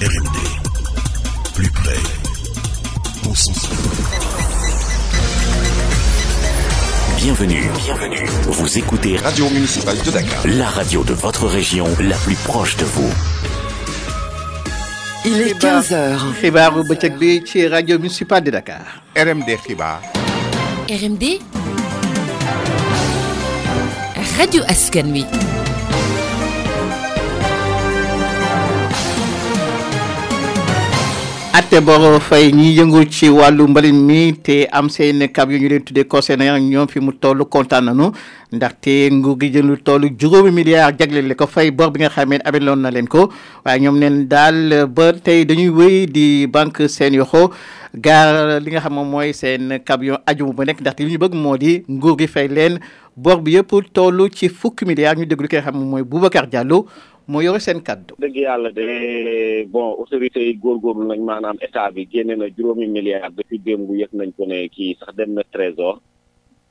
RMD. Plus près. Concentré. Bienvenue, bienvenue. Vous écoutez Radio Municipale de Dakar. La radio de votre région, la plus proche de vous. Il est 15h. xibaaru de Dakar. RMD. RMD. Radio Askanui. Atte boro fay ñi yëngu ci wàllu mbalit mi te am seen kab yu ñu leen tuddee concernant ñoom fi mu toll kontaan nañu ndaxte nguur gi jël lu toll juróomi milliards jagleel ko fay bor bi nga xamee ne ameloon na leen ko. Waaye ñoom neen daal ba tey dañuy wéy di banque seen yoxo gaar li nga xam moom mooy seen camion aju ba nekk ndaxte li ñu bëgg moo di nguur gi fay leen. Bor bi yëpp toll ci fukki milliards ñu déglu ki nga xam moom mooy Boubacar Diallo. Moo yore seen kaddu. dëgg yàlla de bon autorités yi góorgóorlu nañ maanaam état bi génne na juróomi milliards depuis démb yëg nañ ko ne kii sax dem na trésor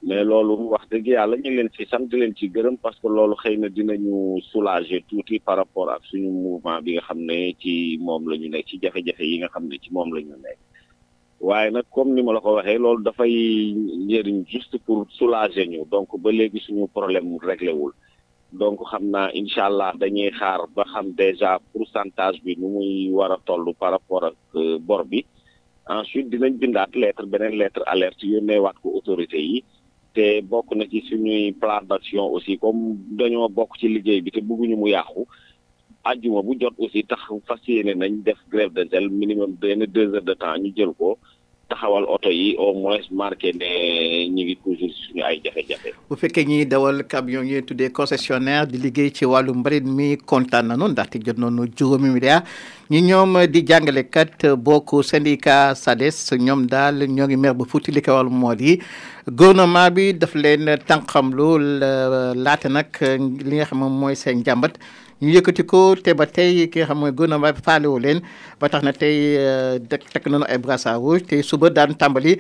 mais loolu wax dëgg yàlla ñu leen ci sant di leen ci gërëm parce que loolu xëy na dinañu soulager tuuti par rapport ak suñu mouvement bi nga xam ne ci moom la ñu nekk ci jafe-jafe yi nga xam ne ci moom la ñu nekk waaye nag comme ni ma la ko waxee loolu dafay njëriñ juste pour soulager ñu donc ba léegi suñu problème mu réglé wul. Donc xam naa incha allah dañuy xaar ba xam déjà pourcentage bi nu muy war a toll par rapport ak bor bi. Ensuite dinañ bindaat lettre beneen lettre alerte yónneewaat ko autorité yi. Te bokk na ci suñuy plan d'action aussi comme dañoo bokk ci liggéey bi te bëgguñu mu yàqu ajjuma bu jot aussi tax fas yéene nañ def grève de zèle minimum benn deux heures de temps ñu jël ko. Taxawal oto yi au moins marqué ne ñu ngi toujours suñu ay jafe-jafe. bu fekkee ñiy dawal camion yi tuddee concessionnaire di liggéey ci wàllu mbalit mi kontaan nanu ndaxte jot nañu juróomi milliards ñi ñoom di jàngalekat bokk syndicat SADES ñoom daal ñoo ngi mer ba fuuti li ko wàllu moo di gouvernement bi daf leen tànqamlu laata nag li nga xam mooy seen njàmbat. Ñu yëkkati ko te ba tey ki nga xam mooy gouvernement bi faalewu leen ba tax na tey tekk nañu ay brassard rouge te suba daan tàmbali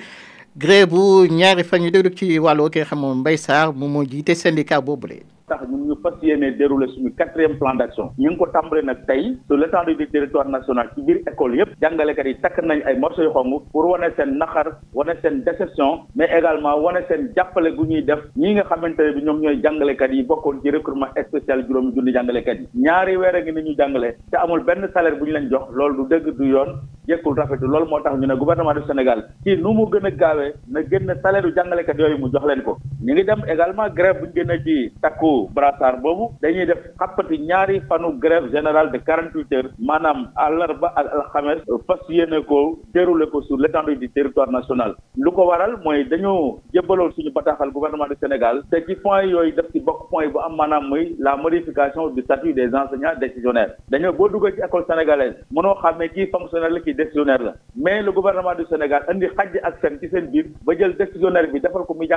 grève bu ñaari fan ñu déglu ci wàllu ki nga xam moom Mbaye Sarr moom moo. Tax ñun ñu fas yéene dérouler suñu quatrième plan d'action. ñu ngi ko tàmbale nag tey sur l'étendue du territoire national ci biir école yëpp jàngalekat yi takk nañ ay morceaux yu xong pour wane seen naxar wane seen déception mais également wane seen jàppale gu ñuy def. ñii nga xamante ne bi ñoom ñooy jàngalekat yi bokkoon ci recrutement spécial juróomi junni jàngalekat yi. ñaari weer a ngi ni ñu jàngale te amul benn salaire bu ñu leen jox. loolu du dëgg du yoon. Jekkul rafetu loolu moo tax ñu ne gouvernement du Sénégal ci nu mu gën a na génn salaire jàngalekat yooyu mu jox leen ko. Ñu ngi dem également grève bu ñu génnee ci takku brassard boobu. Dañuy def xappati ñaari fanu grève générale de quarante huit heures. Maanaam àllarba ak alxames fas yéene ko déroulé ko sur l'étendue du territoire national. Lu ko waral mooy dañoo jébbaloon suñu bataaxal gouvernement du Sénégal. Te ci point yooyu def ci bokk point bu am maanaam muy la modification du statut des enseignants décisionnaires. Dañoo boo duggee ci école sénégalaise mënoo xam ne kii fonctionnaire décisionnaire mais le gouvernement du Sénégal indi xajj ak seen ci seen biir ba jël décisionnaire bi defal ko muy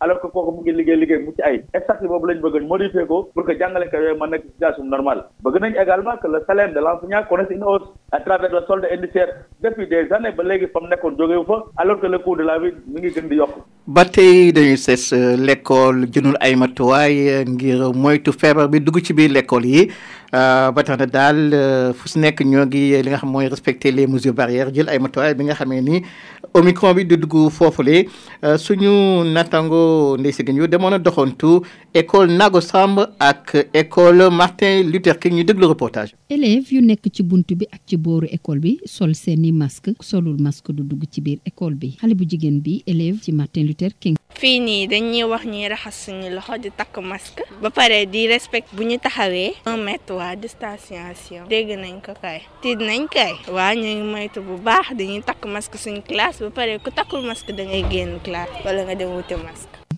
alors que kooku mu ngi liggéey liggéey modifier pour que situation normale. Également que le salaire de l'enseignant connaisse une hausse à travers le solde indiciaire. Depuis des années alors que le coût de la vie mi ngi ba tey dañuy ses l'école jënul ay matuwaay ngir moytu feebar bi dugg ci biir l'école yi. Ba tax na daal les mesures barrières jël ay matuwaay bi nga xamee ni omicron bi di dugg foofule. Suñu nattango demoon a école Nago Samb école Martin Luther King ñu reportage. élèves yu nekk ci bunt bi ak école bi sol seeni masque solul masque du dugg école bi Luther King. fii nii dañuy wax ñuy raxas suñu loxo di takk masque. Ba pare di respect bu ñu taxawee. Un mètre waa distanciation. Dégg nañ ko kay. Tiit nañ kay. Waa ñu ngi moytu bu baax dañuy takk masque suñu classe. Ba pare ku takkul masque da ngay génn classe. Wala nga dem wuti masque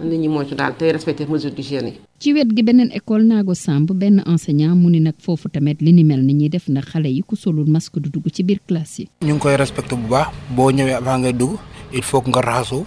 nit ñi moytu daal tey respecté mesure d'hygiène yi. Ci wet gi beneen école Nago Samb benn enseignant mu ni nag foofu tamit li ni mel ni ñuy def ndax xale yi ku solul masque du dugg ci biir classe yi. ñu ngi koy respecté bu baax boo ñëwee avant ngay dugg il faut que nga raxasu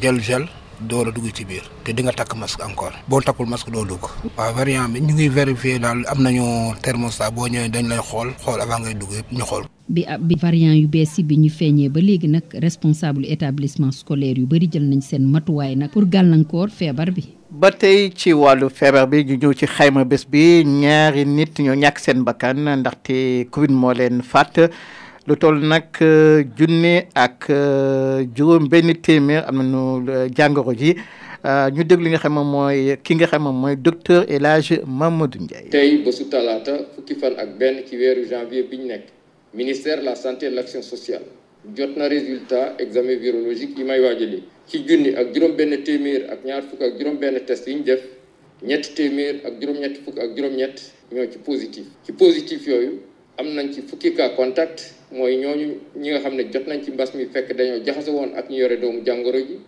jël gel door a dugg ci biir te di nga takk masque encore. Boo takkul masque doo dugg. Waaw variant bi ñu ngi vérifier daal am nañu thermostat boo ñëwee dañ lay xool xool avant ngay dugg yëpp ñu xool bi bi variant yu bees yi bi ñu feeñee ba léegi nag responsable établissement scolaire yu bëri jël nañ seen matuwaay nag pour gàllankoor feebar bi. Ba tey ci wàllu feebar bi ñu ñëw ci xayma bés bi ñaari nit ñoo ñàkk seen bakkan ndaxte Covid moo leen faat. Lu toll nag junne ak juróom benn téeméer am nañu jàngoro ji. Ñu déglu li nga xam moom mooy ki nga xam moom mooy docteur El Hadj Mamadou Ndiaye. tey bésu talaata fukki fan ak benn ci weeru janvier bi ñu nekk ministère de la santé et de l'action sociale. Jot na résultat examen virologique yi may waajali ci junni ak juróom-benn téeméer ak ñaar test fukki contact ñooñu ñi nga jot nañ ci mi fekk dañoo jaxase woon ak ñu yore doomu ji.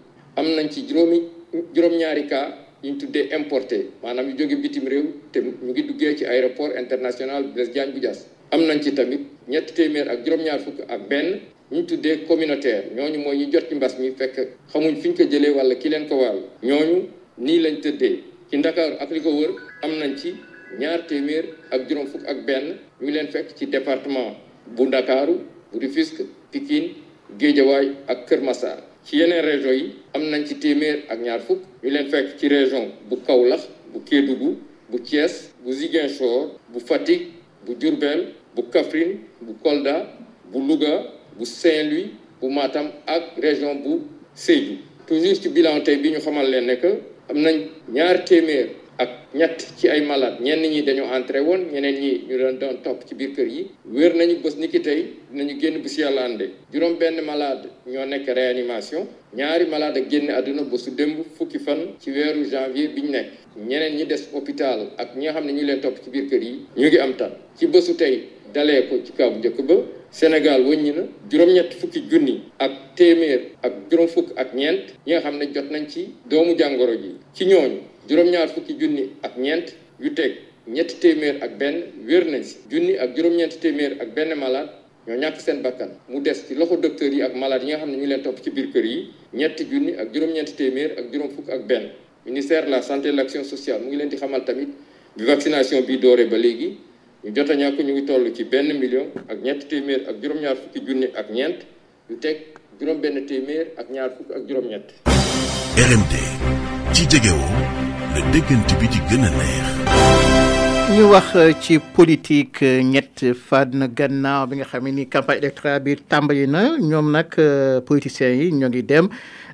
Ci juróom-ñaari ñu importé ñetti téeméer ak juróom-ñaar fukk ak benn ñu communautaire. ñooñu mooy ñu jot ci mbas mi fekk xamuñ fi ko jëlee wala ki leen ko wàll ñooñu nii lañ tëddee. ci ak li ko wër am nañ ci ñaar téeméer ak département bu Ndakaaru Pikine Guédiawaye ak Kër Massar. ci yeneen région yi am nañ ci téeméer région bu Kaolack bu Kédougou bu Thiès bu Ziguinchor bu Kolda bu Louga bu Saint-Louis bu Matam ak région bu Sédhiou. Toujours ci bilan tey bi ñu xamal leen ne que am nañ ñaar ak ñett ci ay malade ñenn ñi dañoo entré woon ñeneen ñi ñu doon doon topp ci biir kër yi. Wér nañu bés ni tey génn bu si yàlla juróom benn malade ñoo nekk réanimation. Ñaari malade ak génn àdduna ba su démb fukki fan ci weeru janvier des hôpital ak ñi nga xam ne ñu leen topp bésu dalee ko ci kaw njëkk ba Sénégal wëññi na juróom-ñett fukki junni ak téeméer ak juróom fukk ak ñeent ñi nga xam ne jot nañ ci doomu jàngoro ji. Ci ñooñu juróom-ñaar fukki junni ak ñeent yu teg ñetti téeméer ak benn wér nañ si junni ak juróom-ñeenti téeméer ak benn malade ñoo ñàkk seen bakkan. Mu des ci loxo docteur yi ak malade yi nga xam ne ñu leen topp ci biir kër yi ñetti junni ak juróom-ñeenti téeméer ak juróom fukk ak benn. Ministère de la santé et de l'action sociale mu ngi leen di xamal tamit bi vaccination bi dooree ba léegi ñu jot a ñàkk ñu ngi toll ci benn million ak ñetti téeméer ak juróom-ñaar fukki junni ak ñeent yu teg juróom benn téeméer ak ñaar fukk ak juróom-ñett. RMD ci jegewoo la déggante bi ci gën a neex. ñu wax ci politique ñett fan gannaaw bi nga xam ne ni campagne électorale bi tàmbali na ñoom nag politiciens yi ñoo ngi dem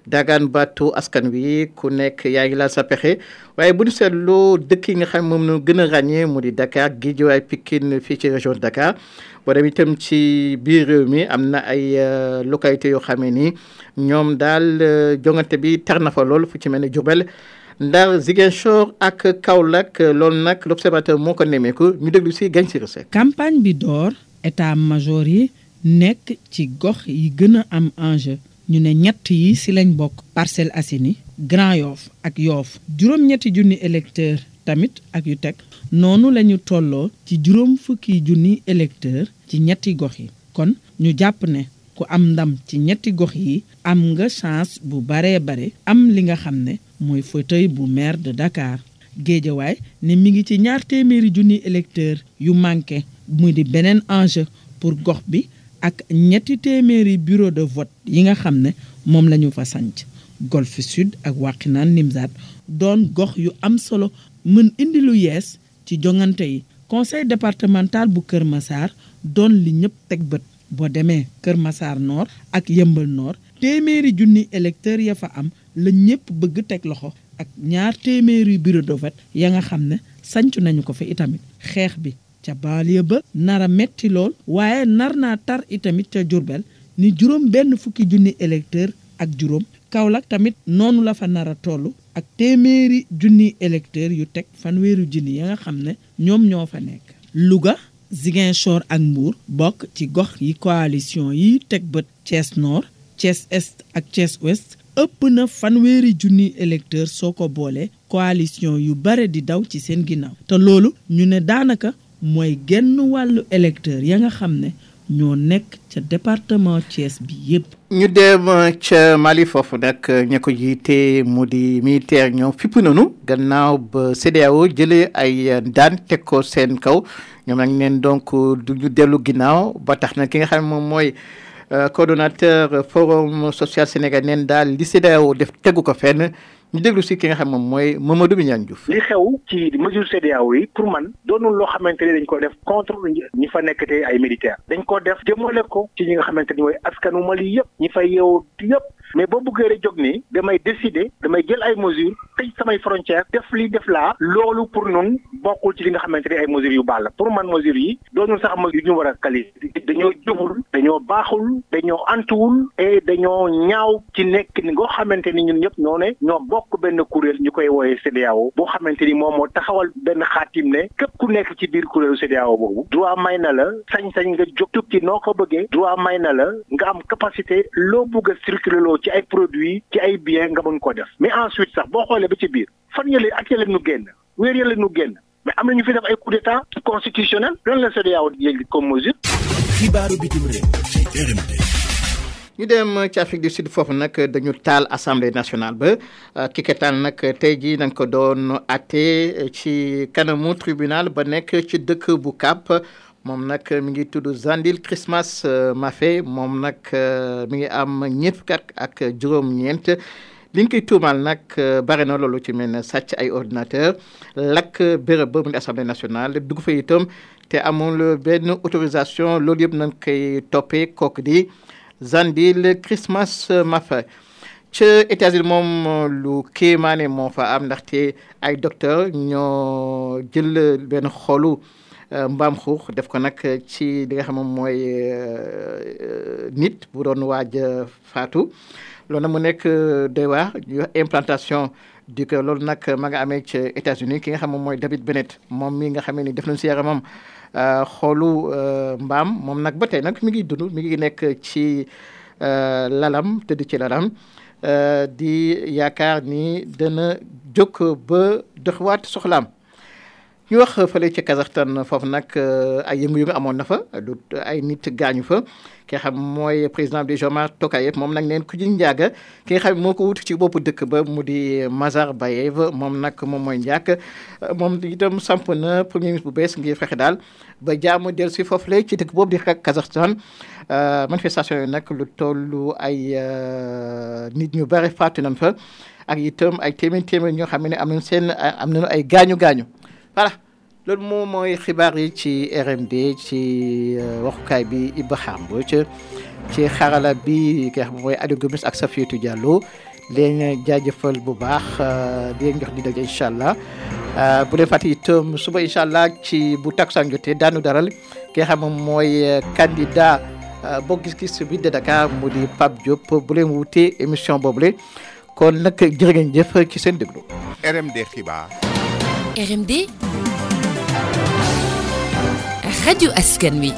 dagaan baatu askan wi ku nekk yaa ngi laal sa pexe. Waaye bu ñu dëkk yi nga xam moom la gën a ràññee mu di Dakar Guédiawaye Pikine fii ci région de Dakar. Boo dem itam ci biir réew mi am na ay localités yoo ñoom daal jongante ci mel ne ak Kaolack. Loolu nag l'observateur moo ko nemmeeku. Ñu campagne bi door état major yi nekk ci am enjeu ñu ne ñett yi si lañ bokk Parcelles Assainies Grand Yoff ak Yoff. Juróom-ñetti junni électeur tamit ak yu teg. Noonu la ñu tolloo ci juróom fukki junni électeur ci ñetti gox yi. Kon ñu jàpp ne ku am ndam ci ñetti gox yi am nga chance bu baree bare am li nga xam ne mooy fauteuil bu maire de Dakar. Géejawaay ne mi ngi ci ñaar téeméeri junni électeur yu manqué muy di beneen enjeu pour gox bi ak ñetti téeméeri bureau de vote yi nga xam ne moom la ñu fa sanc. Golf Sud ak Wakhinane Nimzatt doon gox yu am solo mën indi lu yees ci jongante yi. Conseil départemental bu Kër Massar doon li ñëpp teg bët. Boo demee Kër Massar Nord ak Yëmbal Nord téeméeri junni électeurs ya fa am la ñëpp bëgg teg loxo ak ñaar téeméeri bureau de vote ya nga xam ne sanc nañu ko fa itamit. Xeex bi ca banlieue ba nara metti lool waaye nar naa tar itamit ca Jurbel ni juróom benn fukki junni électeur ak juróom. Kaolack tamit noonu la fa nar a toll ak téeméeri junni électeur yu teg fanweeri junni ya nga xam ne ñoom ñoo fa nekk. Louga Ziguinchor ak Mbour bokk ci gox yi coalition yi teg bët Thiès Nord Thiès Est ak Thiès Ouest ëpp na fanweeri junni électeur soo ko boole coalition yu bare di daw ci seen ginnaaw. Te loolu ñu ne daanaka mooy genn wàllu électeur ya nga xam ne ñoo nekk ca département Thiès bi yépp. Ñu dem ca Mali foofu nag ña ko jiite mu di militaire ñoom fipp nañu gannaaw ba CEDEAO jëlee ay daan teg ko seen kaw. Ñoom nag neen donc du ñu dellu ginnaaw ba tax na ki nga xam moom mooy coordonnateur forum social sénégal neen daal li CEDEAO def tegu ko fenn ñu déglu si ki nga xam moom mooy Mamadou Mignane Diouf. li xew ci mesure CEDEAO yi pour man doonul loo xamante ne dañ ko def contre ñi fa nekk te ay militaires. dañ ko def jëmale ko ci ñi nga xamante ni mooy askanu Mali yëpp ñi fay yeewoo yëpp. mais boo bëggee rek jóg ni damay décider damay jël ay mesures tëj samay frontières def li def laa. loolu pour nun bokkul ci li nga xamante ne ay mesures yu baax la. pour man mesures yi doonul sax mesures yu ñu war a qualifier. dañoo jubul dañoo baaxul dañoo antuwul et dañoo ñaaw ci nekk ni nga xamante ni ñun ñëpp ñoo benn kuréel ñu koy wooyee CEDEAO boo xamante ni moom moo taxawal benn xaatim ne képp ku nekk ci biir kuréelu CEDEAO boobu droit may na la sañ-sañ nga jóg tukki noo ko bëggee droit may na la nga am capacité loo bëgg a circuler loo ci ay produits ci ay biens nga mën ko def mais ensuite sax boo xoolee ba ci biir fan yële ak yële nu génn weer yële nu génn mais am na ñu fi def ay coup d'état constitutionnel lan la CEDEAO jël comme mesure. xibaaru bitim réew ci RMD. Ñu dem ci Afrique du Sud assemblée nationale ba ki ko taal nag tey dañ ko doon tribunal ba nekk ci dëkk bu Zandil Christmas Mafé. Moom nag mi ngi am ñeent fukki at ak juróom-ñeent. Li ñu koy tuumaal nag bare ordinateur lakk béréb ba mu nationale dugg fa itam te amul benn autorisation. Loolu yëpp nañ koy toppee. Zandil Christmas Mafé ca États-Unis moom lu kéemaane moo fa am ndaxte ay docteur ñoo jël benn xolu mbaam xuux def ko nag ci li nga xam moom nit bu doon waaj faatu. Loolu nag mu nekk doy waar implantation du cœur. Loolu nag ma nga amee ci États-Unis ki nga xam moom David Bennett moom mi nga xam ni def nañ si yaramam xoolu mbaam moom nag ba tey nag mi ngi dund mi ngi nekk ci lalam tëdd ci lalam di yaakaar ni dana jóg ba doxwaat soxlaam ñu wax fële ci Kazakhstan foofu nag ay yëngu-yëngu amoon na fa du ay nit gaañu fa. Ki président bi Jomar Tokayev moom nag neen ku ji njaaga. Ki xam moo ko wut ci di moom nag moom mooy moom itam samp na premier ministre bu bees ngir fexe daal ba jaamu del si foofu Kazakhstan. Manifestation yi nag lu tollu ay nit ñu bari nañ fa. Ak itam ay téeméer téeméer ñoo voilà. Loolu moom mooy xibaar yi ci RMD ci waxukaay bi Ibrahima Mbodj ci xarala bi ki xam mooy Aliou Gomis ak Diallo. Leen jaajëfal bu baax di leen jox di daje incha allah. Bu leen fàtte itam suba allah ci bu daanu daral ki xam mooy candidat boo gis-gis bi de Dakar mu di Pape Diop. Bu leen wutee émission boobule. Kon nag jërë ngeen jëf. RMD xibaar. RMD Radio Askan wi